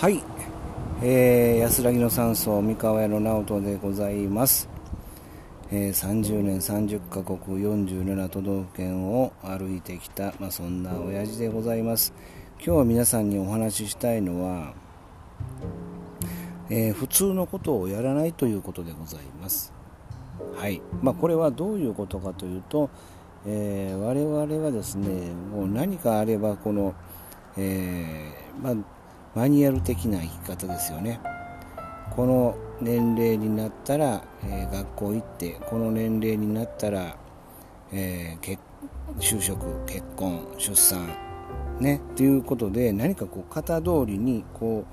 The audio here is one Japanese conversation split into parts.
はい、えー、安らぎの山荘三河屋の直人でございます、えー、30年30カ国47都道府県を歩いてきた、まあ、そんな親父でございます。今日は皆さんにお話ししたいのは、えー、普通のことをやらないということでございます。はい。まあ、これはどういうことかというと、え、我々はですねもう何かあればこの、え、まあマニュアル的な生き方ですよね。この年齢になったら、えー、学校行ってこの年齢になったら、えー、就職結婚出産ねということで何かこう型通りにこ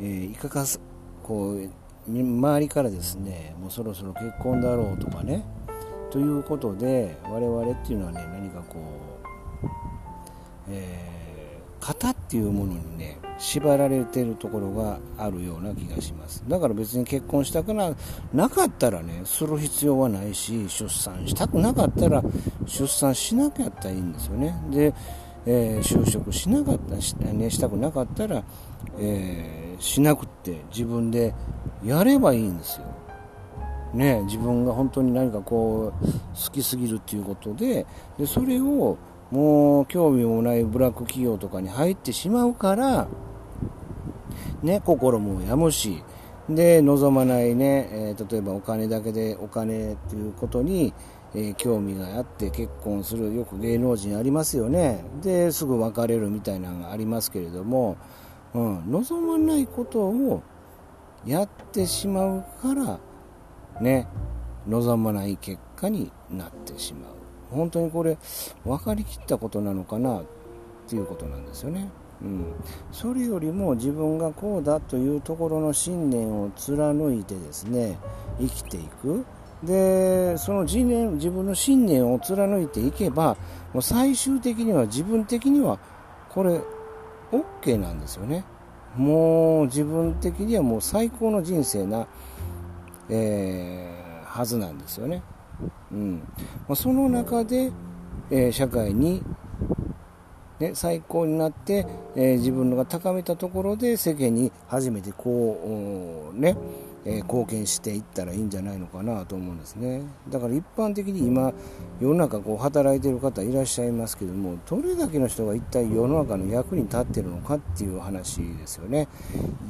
う、えー、いかかすこう周りからですねもうそろそろ結婚だろうとかねということで我々っていうのはね何かこう、えー型っていうものにね縛られてるところがあるような気がします。だから別に結婚したくななかったらねする必要はないし出産したくなかったら出産しなきゃったらいいんですよね。で、えー、就職しなかったし,、ね、したくなかったら、えー、しなくって自分でやればいいんですよ。ね、自分が本当に何かこう好きすぎるっていうことででそれをもう興味もないブラック企業とかに入ってしまうから、ね、心もやむし、で、望まないね、えー、例えばお金だけでお金っていうことに、えー、興味があって結婚する、よく芸能人ありますよね。で、すぐ別れるみたいなのがありますけれども、うん、望まないことをやってしまうから、ね、望まない結果になってしまう。本当にこれ分かりきったことなのかなっていうことなんですよね。うん、それよりも自分がこうだというところの信念を貫いてですね生きていく。でその自念自分の信念を貫いていけばもう最終的には自分的にはこれ OK なんですよね。もう自分的にはもう最高の人生な、えー、はずなんですよね。うん。まあ、その中で、えー、社会に、ね、最高になって、えー、自分のが高めたところで世間に初めてこう、ね、え、貢献していったらいいんじゃないのかなと思うんですね。だから一般的に今世の中こう働いてる方いらっしゃいますけどもどれだけの人が一体世の中の役に立ってるのかっていう話ですよね。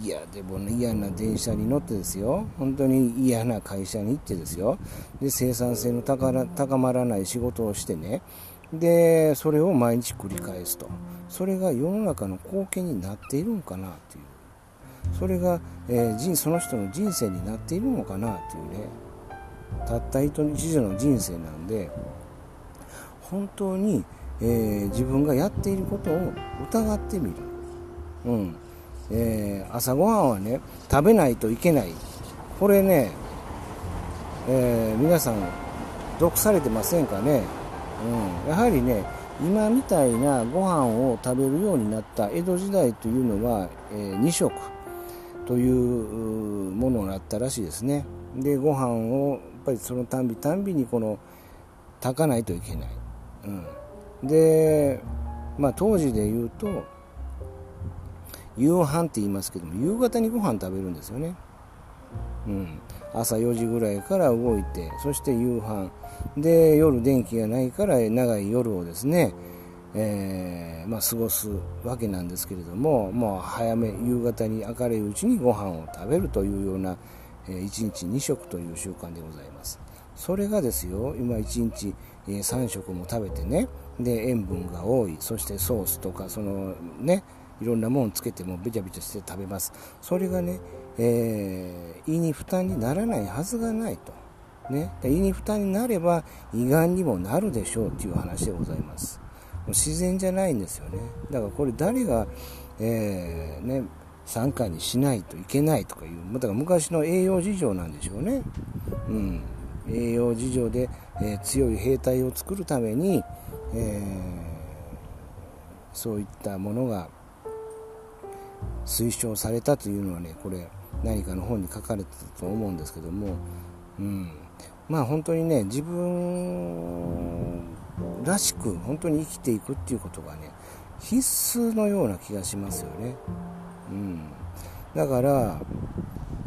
いやでも、ね、嫌な電車に乗ってですよ。本当に嫌な会社に行ってですよ。で生産性の高まらない仕事をしてね。でそれを毎日繰り返すと。それが世の中の貢献になっているのかなっていう。それが、えー、その人の人生になっているのかなっていうね。たった一度の人生なんで本当に、えー、自分がやっていることを疑ってみる、うん。えー、朝ごはんはね食べないといけない。これね、えー、皆さん読されてませんかね、うん、やはりね今みたいなご飯を食べるようになった江戸時代というのは、えー、2食というものがあったらしいですね。でご飯をやっぱりそのたんびたんびにこの炊かないといけない、うん、でまあ当時で言うと夕飯って言いますけども夕方にご飯食べるんですよね、うん、朝4時ぐらいから動いてそして夕飯。で夜電気がないから長い夜をですね、えー、まあ、過ごすわけなんですけれども、もう早め、夕方に明るいうちにご飯を食べるというような、えー、1日2食という習慣でございます。それがですよ、今1日、えー、3食も食べてね、で、塩分が多い、そしてソースとか、そのね、いろんなもんつけてもべちゃべちゃして食べます。それがね、えー、胃に負担にならないはずがないと。ね、胃に負担になれば胃がんにもなるでしょうという話でございます。自然じゃないんですよね。だからこれ誰が、えー、ね、参加にしないといけないとかいうだから昔の栄養事情なんでしょうね、うん、栄養事情で、えー、強い兵隊を作るために、えー、そういったものが推奨されたというのはねこれ何かの本に書かれてたと思うんですけども、うん、まあ本当にね自分らしく本当に生きていくっていうことがね必須のような気がしますよね。うん。だから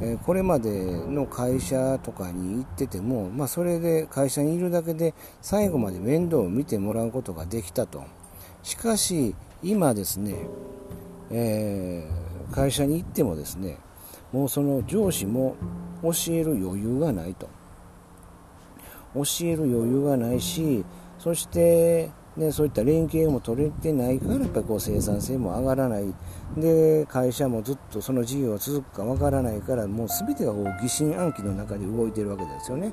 えこれまでの会社とかに行ってても、まあ、それで会社にいるだけで最後まで面倒を見てもらうことができたと。しかし今ですね、えー、会社に行ってもですねもうその上司も教える余裕がないと。教える余裕がないしそしてね、そういった連携も取れてないからやっぱりこう生産性も上がらない。で会社もずっとその事業が続くかわからないからもう全てがこう疑心暗鬼の中で動いてるわけですよね。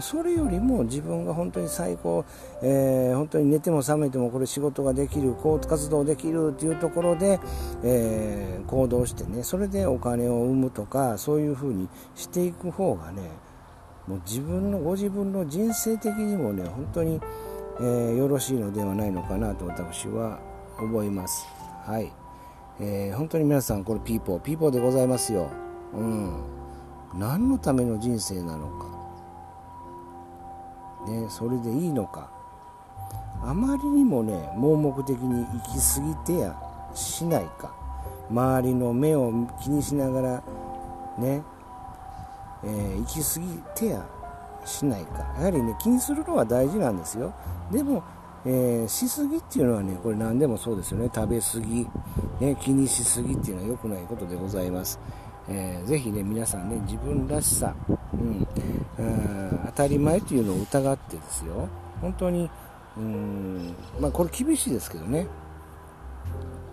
それよりも自分が本当に最高、えー、本当に寝ても覚めてもこれ仕事ができる活動できるっていうところで、えー、行動してねそれでお金を生むとかそういうふうにしていく方がねもう自分のご自分の人生的にもね本当にえー、よろしいのではないのかなと私は思います。はい。えー、本当に皆さん、これピーポー、ピーポーでございますよ。うん。何のための人生なのか。ね、それでいいのか。あまりにもね、盲目的に行き過ぎてやしないか。周りの目を気にしながら、ね、えー、行き過ぎてやしないか。やはりね気にするのは大事なんですよ。でも、えー、しすぎっていうのはねこれ何でもそうですよね。食べ過ぎ、ね、気にしすぎっていうのは良くないことでございます。えー、ぜひね皆さんね自分らしさ、うん、当たり前というのを疑ってですよ。本当にうんまあこれ厳しいですけどね。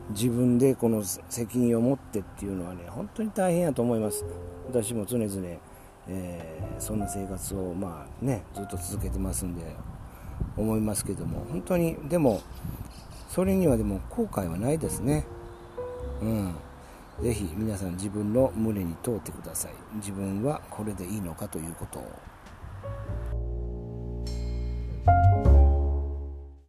自分でこの責任を持ってっていうのはね本当に大変やと思います。私も常々えー、そんな生活をまあねずっと続けてますんで思いますけども本当にでもそれにはでも後悔はないですね。うん。ぜひ皆さん自分の胸に通ってください。自分はこれでいいのかということを。